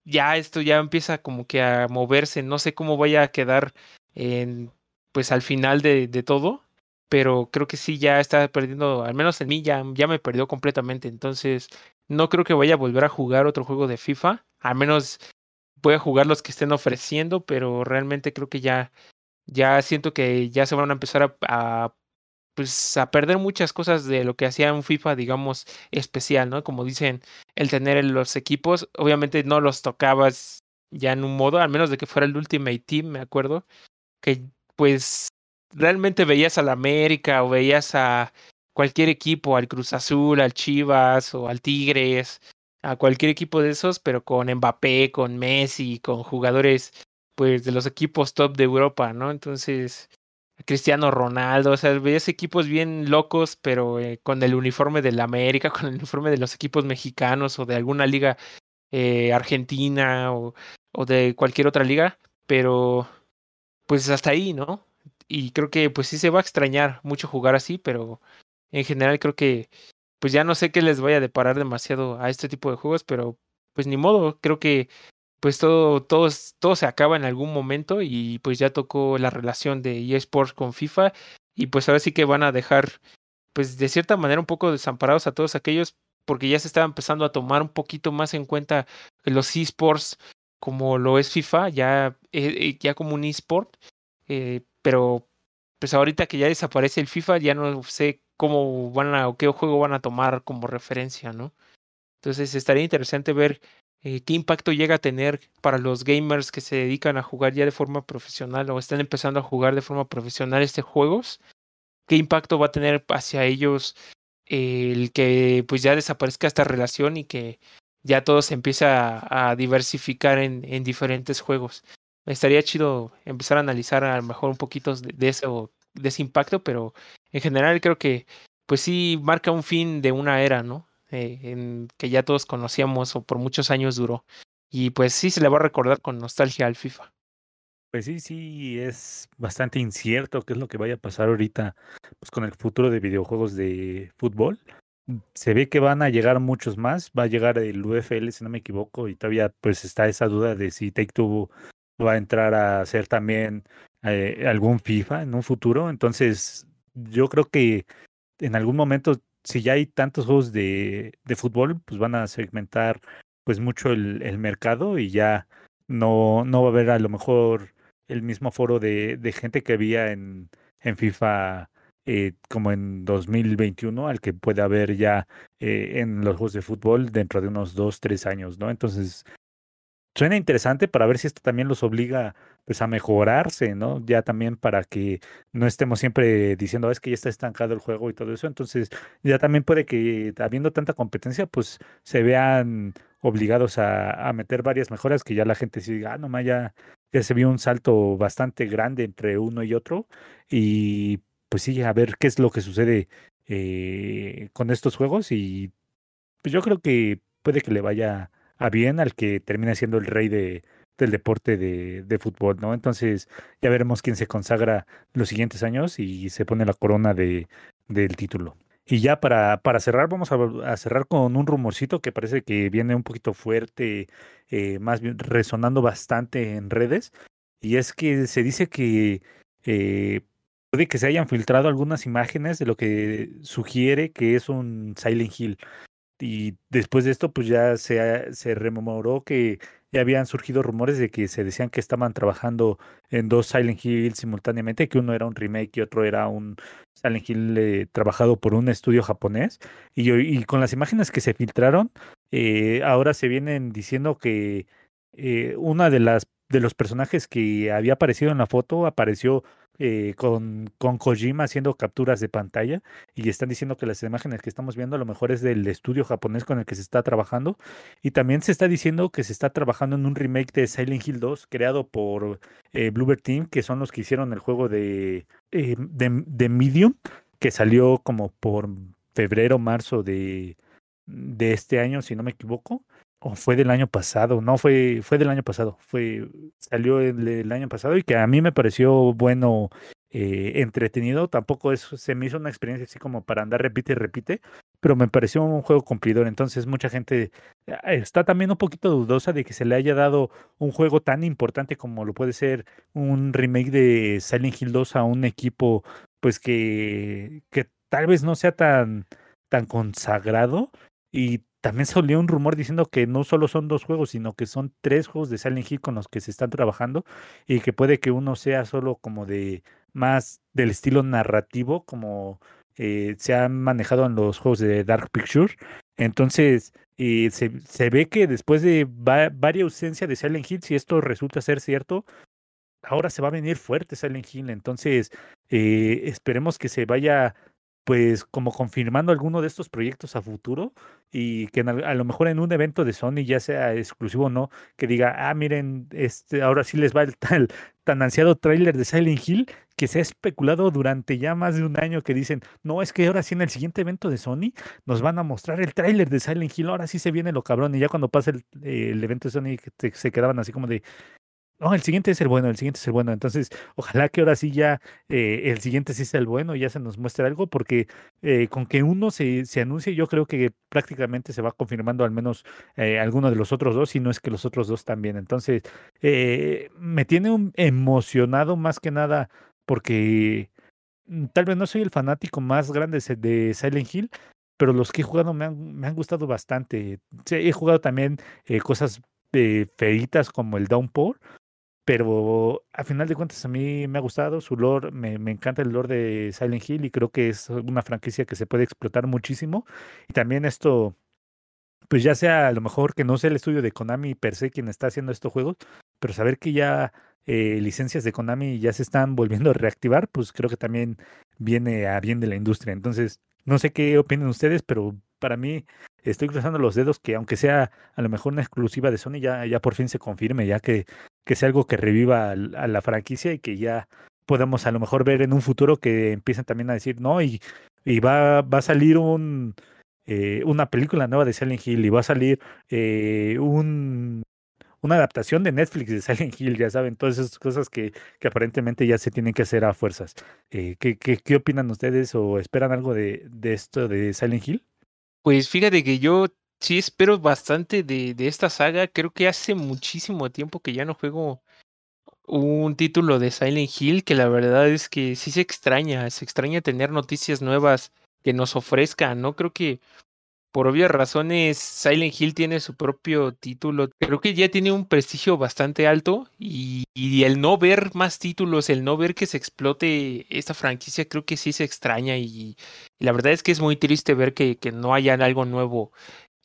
ya esto ya empieza como que a moverse. No sé cómo vaya a quedar en, pues al final de, todo, pero creo que sí ya está perdiendo, al menos en mí ya me perdió completamente. Entonces, no creo que vaya a volver a jugar otro juego de FIFA, al menos voy a jugar los que estén ofreciendo, pero realmente creo que ya ya siento que ya se van a empezar a, pues a perder muchas cosas de lo que hacía un FIFA, digamos, especial, ¿no? Como dicen, el tener los equipos, obviamente no los tocabas ya en un modo, al menos de que fuera el Ultimate Team, me acuerdo, que pues realmente veías al América o veías a cualquier equipo, al Cruz Azul, al Chivas o al Tigres, a cualquier equipo de esos, pero con Mbappé, con Messi, con jugadores pues de los equipos top de Europa, ¿no? Entonces, Cristiano Ronaldo, o sea, veías equipos bien locos, pero eh, con el uniforme de la América, con el uniforme de los equipos mexicanos o de alguna liga eh, argentina o, o de cualquier otra liga, pero pues hasta ahí, ¿no? Y creo que pues sí se va a extrañar mucho jugar así, pero en general creo que pues ya no sé qué les vaya a deparar demasiado a este tipo de juegos, pero pues ni modo, creo que pues todo, todo, todo se acaba en algún momento y pues ya tocó la relación de eSports con FIFA y pues ahora sí que van a dejar pues de cierta manera un poco desamparados a todos aquellos porque ya se estaba empezando a tomar un poquito más en cuenta los esports como lo es FIFA, ya, eh, ya como un esport, eh, pero pues ahorita que ya desaparece el FIFA ya no sé cómo van a o qué juego van a tomar como referencia, ¿no? Entonces estaría interesante ver eh, qué impacto llega a tener para los gamers que se dedican a jugar ya de forma profesional o están empezando a jugar de forma profesional este juegos, qué impacto va a tener hacia ellos el que pues ya desaparezca esta relación y que ya todo se empiece a, diversificar en, en, diferentes juegos. Estaría chido empezar a analizar a lo mejor un poquito de, de, eso, de ese impacto, pero en general creo que pues sí marca un fin de una era, ¿no? Eh, en, que ya todos conocíamos o por muchos años duró. Y pues sí se le va a recordar con nostalgia al FIFA. Pues sí, sí, es bastante incierto qué es lo que vaya a pasar ahorita pues, con el futuro de videojuegos de fútbol. Se ve que van a llegar muchos más, va a llegar el UFL si no me equivoco y todavía pues está esa duda de si Take Two va a entrar a hacer también eh, algún FIFA en un futuro. Entonces yo creo que en algún momento si ya hay tantos juegos de, de fútbol, pues van a segmentar pues mucho el, el, mercado y ya no, no va a haber a lo mejor el mismo foro de, de gente que había en, en FIFA eh, como en 2021 al que puede haber ya eh, en los juegos de fútbol dentro de unos dos, tres años, ¿no? Entonces, suena interesante para ver si esto también los obliga pues a mejorarse, ¿no? Ya también para que no estemos siempre diciendo, es que ya está estancado el juego y todo eso. Entonces, ya también puede que habiendo tanta competencia, pues se vean obligados a, a meter varias mejoras que ya la gente sí diga, ah, no, ya, ya se vio un salto bastante grande entre uno y otro. Y pues sí, a ver qué es lo que sucede eh, con estos juegos. Y pues yo creo que puede que le vaya a bien al que termine siendo el rey de, del deporte de, fútbol, ¿no? Entonces ya veremos quién se consagra los siguientes años y se pone la corona de, del título. Y ya para, para cerrar, vamos a, cerrar con un rumorcito que parece que viene un poquito fuerte, eh, más bien resonando bastante en redes. Y es que se dice que eh, puede que se hayan filtrado algunas imágenes de lo que sugiere que es un Silent Hill. Y después de esto, pues ya se rememoró que habían surgido rumores de que se decían que estaban trabajando en dos Silent Hill simultáneamente, que uno era un remake y otro era un Silent Hill eh, trabajado por un estudio japonés. Y, y, con las imágenes que se filtraron, eh, ahora se vienen diciendo que eh, una de las de los personajes que había aparecido en la foto apareció eh, con, con Kojima haciendo capturas de pantalla y están diciendo que las imágenes que estamos viendo a lo mejor es del estudio japonés con el que se está trabajando. Y también se está diciendo que se está trabajando en un remake de Silent Hill 2 creado por eh, Bluebird Team que son los que hicieron el juego de, eh, de, de, Medium que salió como por febrero marzo de, de este año si no me equivoco o fue del año pasado, no fue, fue del año pasado, fue, salió el, año pasado y que a mí me pareció bueno, eh, entretenido, tampoco es, se me hizo una experiencia así como para andar repite y repite, pero me pareció un juego cumplidor, entonces mucha gente ah, está también un poquito dudosa de que se le haya dado un juego tan importante como lo puede ser un remake de Silent Hill 2 a un equipo pues que, que tal vez no sea tan, tan consagrado y también salió un rumor diciendo que no solo son dos juegos, sino que son tres juegos de Silent Hill con los que se están trabajando y que puede que uno sea solo como de más del estilo narrativo, como eh, se ha manejado en los juegos de Dark Pictures. Entonces, eh, se, se, ve que después de va, varias ausencia de Silent Hill, si esto resulta ser cierto, ahora se va a venir fuerte Silent Hill. Entonces, eh, esperemos que se vaya pues como confirmando alguno de estos proyectos a futuro y que a lo mejor en un evento de Sony ya sea exclusivo o no, que diga, ah, miren, este, ahora sí les va el tal, tan ansiado tráiler de Silent Hill que se ha especulado durante ya más de un año que dicen, no, es que ahora sí en el siguiente evento de Sony nos van a mostrar el tráiler de Silent Hill, ahora sí se viene lo cabrón y ya cuando pasa el, el evento de Sony se, se quedaban así como de, no, el siguiente es el bueno, el siguiente es el bueno. Entonces, ojalá que ahora sí ya eh, el siguiente sí sea el bueno y ya se nos muestre algo, porque eh, con que uno se, se anuncie, yo creo que prácticamente se va confirmando al menos eh, alguno de los otros dos, si no es que los otros dos también. Entonces, eh, me tiene un emocionado más que nada porque mm, tal vez no soy el fanático más grande de Silent Hill, pero los que he jugado me han, me han gustado bastante. he jugado también cosas feitas como el Downpour pero a final de cuentas a mí me ha gustado su lore, me, me, encanta el lore de Silent Hill y creo que es una franquicia que se puede explotar muchísimo. Y también esto, pues ya sea a lo mejor que no sea el estudio de Konami per se quien está haciendo estos juegos, pero saber que ya eh, licencias de Konami ya se están volviendo a reactivar, pues creo que también viene a bien de la industria. Entonces, no sé qué opinan ustedes, pero para mí estoy cruzando los dedos que aunque sea a lo mejor una exclusiva de Sony, ya, ya por fin se confirme, ya que, que sea algo que reviva a, la franquicia y que ya podamos a lo mejor ver en un futuro que empiecen también a decir, no, y, y va, va a salir un, eh, una película nueva de Silent Hill y va a salir eh, un, una adaptación de Netflix de Silent Hill, ya saben, todas esas cosas que, que aparentemente ya se tienen que hacer a fuerzas. Eh, ¿qué, qué, ¿Qué opinan ustedes o esperan algo de, de esto de Silent Hill? Pues fíjate que yo sí espero bastante de, de esta saga. Creo que hace muchísimo tiempo que ya no juego un título de Silent Hill que la verdad es que sí se extraña, se extraña tener noticias nuevas que nos ofrezcan, ¿no? Creo que por obvias razones, Silent Hill tiene su propio título. Creo que ya tiene un prestigio bastante alto y, el no ver más títulos, el no ver que se explote esta franquicia, creo que sí se extraña y, la verdad es que es muy triste ver que, no haya algo nuevo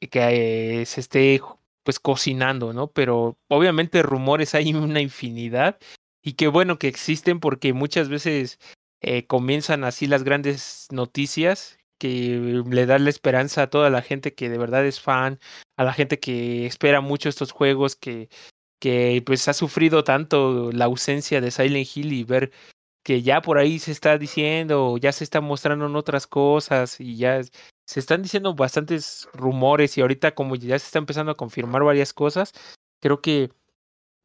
que se esté pues cocinando, ¿no? Pero obviamente rumores hay una infinidad y qué bueno que existen porque muchas veces eh, comienzan así las grandes noticias que le da la esperanza a toda la gente que de verdad es fan, a la gente que espera mucho estos juegos, que, que pues ha sufrido tanto la ausencia de Silent Hill y ver que ya por ahí se está diciendo, ya se está mostrando en otras cosas y ya se están diciendo bastantes rumores y ahorita como ya se está empezando a confirmar varias cosas, creo que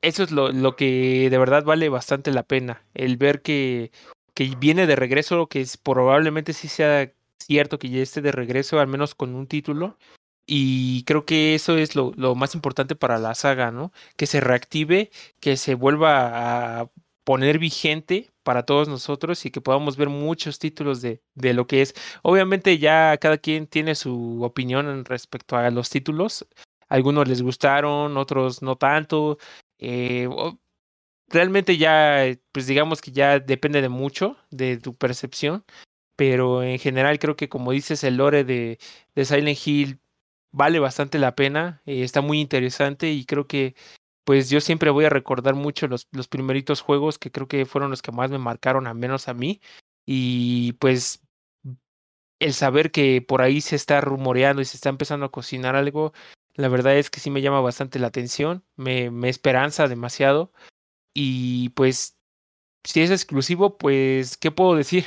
eso es lo, lo que de verdad vale bastante la pena, el ver que, que viene de regreso, que es, probablemente sí sea cierto que ya esté de regreso, al menos con un título. Y creo que eso es lo, más importante para la saga, ¿no? Que se reactive, que se vuelva a poner vigente para todos nosotros y que podamos ver muchos títulos de, de lo que es. Obviamente ya cada quien tiene su opinión respecto a los títulos. Algunos les gustaron, otros no tanto. Eh, realmente ya, pues digamos que ya depende de mucho de tu percepción pero en general creo que como dices el lore de, de Silent Hill vale bastante la pena, eh, está muy interesante y creo que pues yo siempre voy a recordar mucho los, los primeritos juegos que creo que fueron los que más me marcaron, al menos a mí, y pues el saber que por ahí se está rumoreando y se está empezando a cocinar algo, la verdad es que sí me llama bastante la atención, me, me esperanza demasiado y pues si es exclusivo, pues, ¿qué puedo decir?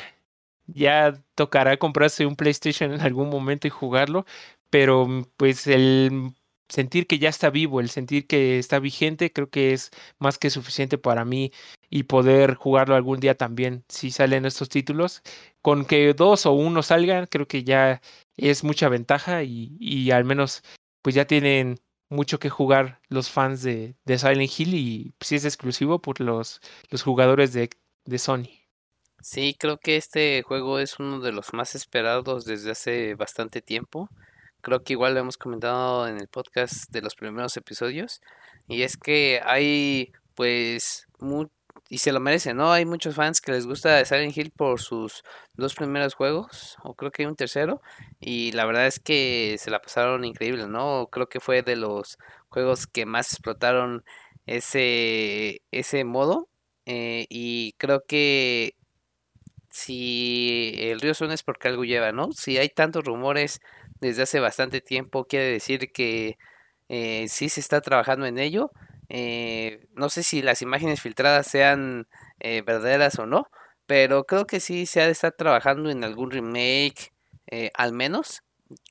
Ya tocará comprarse un PlayStation en algún momento y jugarlo, pero pues el sentir que ya está vivo, el sentir que está vigente, creo que es más que suficiente para mí y poder jugarlo algún día también si salen estos títulos. Con que dos o uno salgan, creo que ya es mucha ventaja y, y al menos pues ya tienen mucho que jugar los fans de, Silent Hill y si es exclusivo por los, los jugadores de, de Sony. Sí, creo que este juego es uno de los más esperados desde hace bastante tiempo. Creo que igual lo hemos comentado en el podcast de los primeros episodios. Y es que hay, pues, y se lo merece, ¿no? Hay muchos fans que les gusta Silent Hill por sus dos primeros juegos, o creo que hay un tercero, y la verdad es que se la pasaron increíble, ¿no? Creo que fue de los juegos que más explotaron ese, ese modo, eh, y creo que si el río suena es porque algo lleva, ¿no? Si hay tantos rumores desde hace bastante tiempo, quiere decir que eh, sí se está trabajando en ello. Eh, no sé si las imágenes filtradas sean eh, verdaderas o no, pero creo que sí se ha de estar trabajando en algún remake, al menos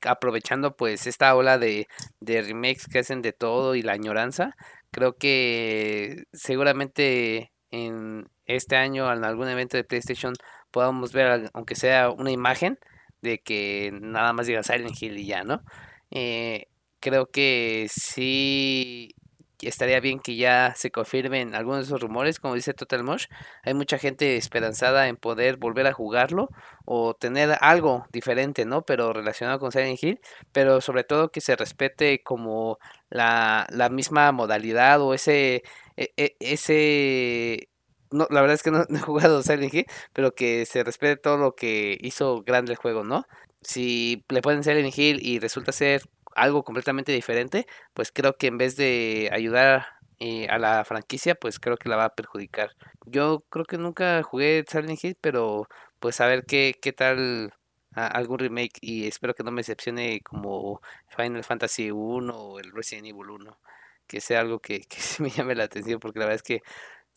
aprovechando pues esta ola de, de remakes que hacen de todo y la añoranza. Creo que seguramente en este año en algún evento de PlayStation podamos ver, aunque sea una imagen, de que nada más diga Silent Hill y ya, ¿no? Eh, creo que sí estaría bien que ya se confirmen algunos de esos rumores, como dice Total Mosh. Hay mucha gente esperanzada en poder volver a jugarlo o tener algo diferente, ¿no? Pero relacionado con Silent Hill, pero sobre todo que se respete como la, la misma modalidad o ese, e, e, ese no, la verdad es que no, he jugado Silent Hill, pero que se respete todo lo que hizo grande el juego, ¿no? Si le pueden Silent Hill y resulta ser algo completamente diferente, pues creo que en vez de ayudar eh, a la franquicia, pues creo que la va a perjudicar. Yo creo que nunca jugué Silent Hill, pero pues a ver qué, qué tal algún remake y espero que no me decepcione como Final Fantasy 1 o el Resident Evil 1, que sea algo que, que sí me llame la atención porque la verdad es que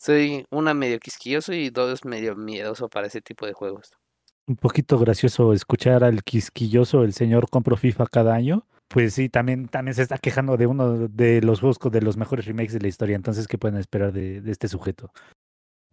soy una medio quisquilloso y dos medio miedoso para ese tipo de juegos. Un poquito gracioso escuchar al quisquilloso, el señor compro FIFA cada año. Pues sí, también, también se está quejando de uno de los juegos de los mejores remakes de la historia. Entonces, ¿qué pueden esperar de, este sujeto?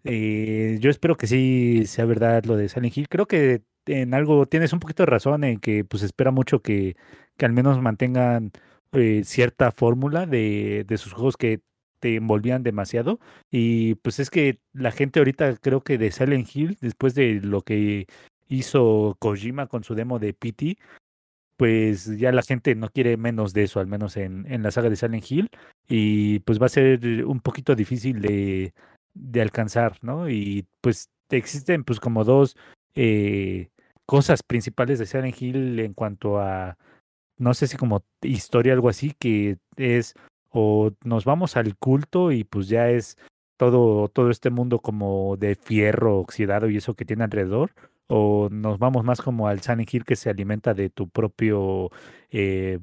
Eh, yo espero que sí sea verdad lo de Silent Hill. Creo que en algo tienes un poquito de razón en que pues espera mucho que, que al menos mantengan eh, cierta fórmula de, de sus juegos que te envolvían demasiado. Y pues es que la gente ahorita creo que de Silent Hill, después de lo que hizo Kojima con su demo de PT, pues ya la gente no quiere menos de eso, al menos en, en la saga de Silent Hill, y pues va a ser un poquito difícil de, de alcanzar, ¿no? Y pues existen pues como dos eh, cosas principales de Silent Hill en cuanto a, no sé si como historia, algo así, que es o nos vamos al culto y pues ya es todo, todo este mundo como de fierro oxidado y eso que tiene alrededor, o nos vamos más como al Silent Hill que se alimenta de tu propio, eh,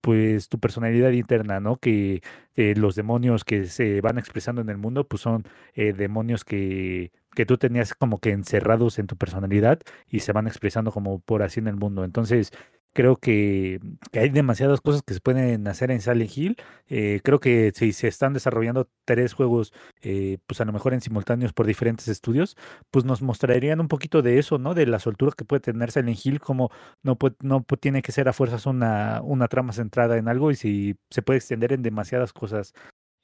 pues tu personalidad interna, ¿no? Que eh, los demonios que se van expresando en el mundo, pues son eh, demonios que, que tú tenías como que encerrados en tu personalidad y se van expresando como por así en el mundo. Entonces, creo que, hay demasiadas cosas que se pueden hacer en Silent Hill. Eh, creo que si se están desarrollando tres juegos, eh, pues a lo mejor en simultáneos por diferentes estudios, pues nos mostrarían un poquito de eso, ¿no? De la soltura que puede tener Silent Hill, como no, puede- no tiene que ser a fuerzas una, una trama centrada en algo y si se puede extender en demasiadas cosas.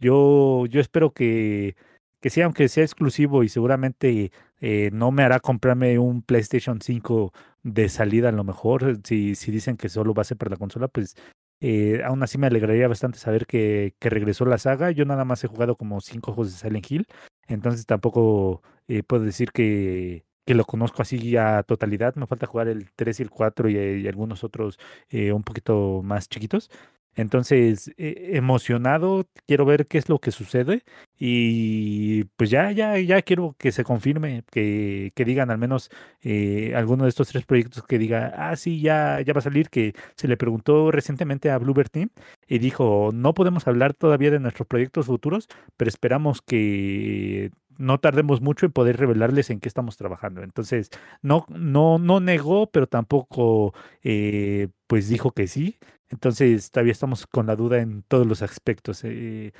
Yo, yo espero que, que sí, aunque sea exclusivo y seguramente eh, no me hará comprarme un PlayStation 5 de salida a lo mejor, si, si dicen que solo va a ser para la consola, pues eh, aún así me alegraría bastante saber que, que regresó la saga. Yo nada más he jugado como cinco juegos de Silent Hill, entonces tampoco eh, puedo decir que, que lo conozco así a totalidad. Me falta jugar el 3 y el 4 y, eh, y algunos otros un poquito más chiquitos. Entonces, eh, emocionado, quiero ver qué es lo que sucede y pues ya, ya, ya quiero que se confirme, que, que digan al menos eh, alguno de estos tres proyectos que diga, ah, sí, ya, ya va a salir, que se le preguntó recientemente a Bluebird Team y dijo, no podemos hablar todavía de nuestros proyectos futuros, pero esperamos que no tardemos mucho en poder revelarles en qué estamos trabajando. Entonces, no, no, no negó, pero tampoco eh, pues dijo que sí. Entonces, todavía estamos con la duda en todos los aspectos. eh,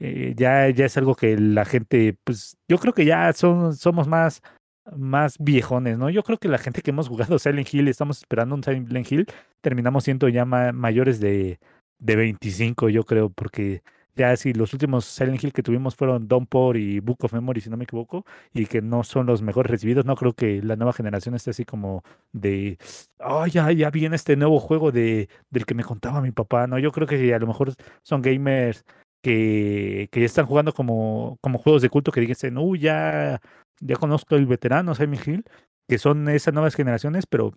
eh, ya, ya es algo que la gente, pues yo creo que ya son, somos más, más viejones, ¿no? Yo creo que la gente que hemos jugado Silent Hill, estamos esperando un Silent Hill, terminamos siendo ya ma- mayores de, de 25, yo creo, porque ya si los últimos Silent Hill que tuvimos fueron Downpour y Book of Memory, si no me equivoco, y que no son los mejores recibidos, no creo que la nueva generación esté así como de, oh, ya, ya viene este nuevo juego de, del que me contaba mi papá, ¿no? Yo creo que a lo mejor son gamers que, que ya están jugando como, como juegos de culto que dicen, uy, ya, ya conozco el veterano Silent Hill, que son esas nuevas generaciones, pero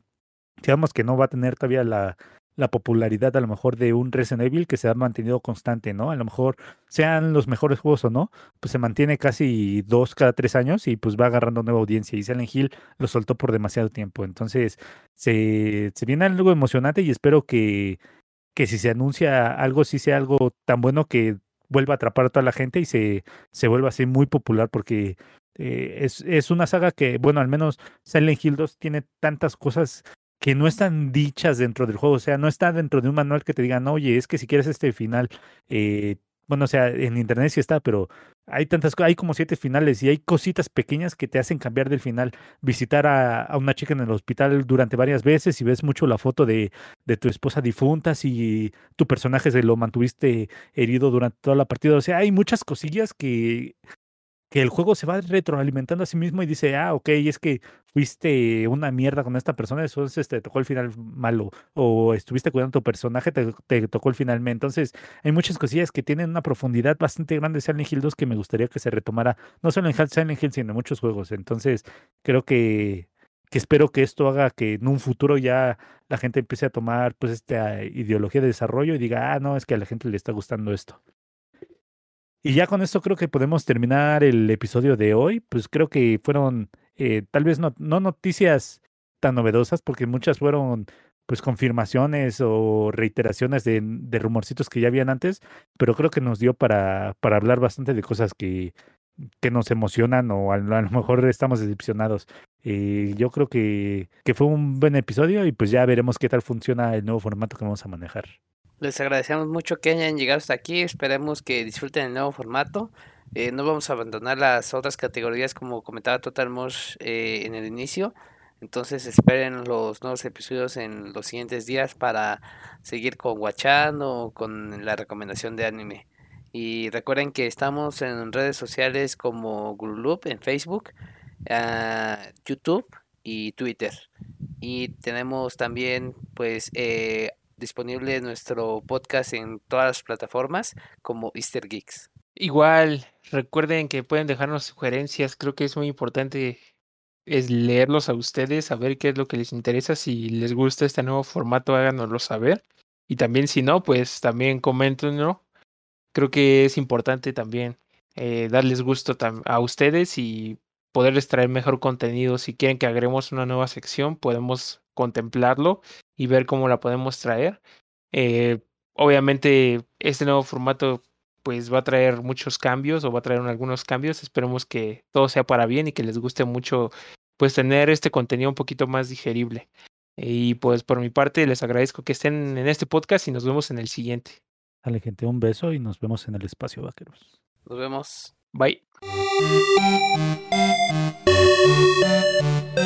digamos que no va a tener todavía la, la popularidad a lo mejor de un Resident Evil que se ha mantenido constante, ¿no? A lo mejor sean los mejores juegos o no, pues se mantiene casi dos cada tres años y pues va agarrando nueva audiencia. Y Silent Hill lo soltó por demasiado tiempo. Entonces se, se viene algo emocionante y espero que, que si se anuncia algo, sí sea algo tan bueno que vuelva a atrapar a toda la gente y se, se vuelva así muy popular porque eh, es, es una saga que, bueno, al menos Silent Hill 2 tiene tantas cosas que no están dichas dentro del juego, o sea, no está dentro de un manual que te digan, oye, es que si quieres este final, eh, bueno, o sea, en internet sí está, pero hay tantas hay como siete finales y hay cositas pequeñas que te hacen cambiar del final. Visitar a, a una chica en el hospital durante varias veces y ves mucho la foto de, de tu esposa difunta si tu personaje se lo mantuviste herido durante toda la partida. O sea, hay muchas cosillas que, que el juego se va retroalimentando a sí mismo y dice, ah, ok, es que fuiste una mierda con esta persona, entonces te tocó el final malo, o estuviste cuidando tu personaje, te, te tocó el final. Entonces, hay muchas cosillas que tienen una profundidad bastante grande de Silent Hill 2 que me gustaría que se retomara, no solo en Silent Hill, sino en muchos juegos. Entonces, creo que, que espero que esto haga que en un futuro ya la gente empiece a tomar pues esta ideología de desarrollo y diga, ah, no, es que a la gente le está gustando esto. Y ya con esto creo que podemos terminar el episodio de hoy. Pues creo que fueron eh, tal vez no, no noticias tan novedosas porque muchas fueron pues confirmaciones o reiteraciones de, rumorcitos que ya habían antes, pero creo que nos dio para, para hablar bastante de cosas que, que nos emocionan o a lo mejor estamos decepcionados. Eh, yo creo que, que fue un buen episodio y pues ya veremos qué tal funciona el nuevo formato que vamos a manejar. Les agradecemos mucho que hayan llegado hasta aquí. Esperemos que disfruten el nuevo formato. Eh, no vamos a abandonar las otras categorías como comentaba Total Mosh eh, en el inicio. Entonces esperen los nuevos episodios en los siguientes días para seguir con Guachando o con la recomendación de anime. Y recuerden que estamos en redes sociales como Gurulup en Facebook, ah, YouTube y Twitter. Y tenemos también pues eh, disponible nuestro podcast en todas las plataformas como Easter Geeks. Igual, recuerden que pueden dejarnos sugerencias, creo que es muy importante es leerlos a ustedes, saber qué es lo que les interesa, si les gusta este nuevo formato, háganoslo saber. Y también si no, pues también coméntenlo. Creo que es importante también eh, darles gusto a ustedes y poderles traer mejor contenido. Si quieren que agreguemos una nueva sección, podemos contemplarlo y ver cómo la podemos traer. Eh, obviamente, este nuevo formato pues va a traer muchos cambios o va a traer algunos cambios. Esperemos que todo sea para bien y que les guste mucho pues tener este contenido un poquito más digerible. Y pues por mi parte les agradezco que estén en este podcast y nos vemos en el siguiente. Dale gente, un beso y nos vemos en el espacio vaqueros. Nos vemos. Bye. Thank you.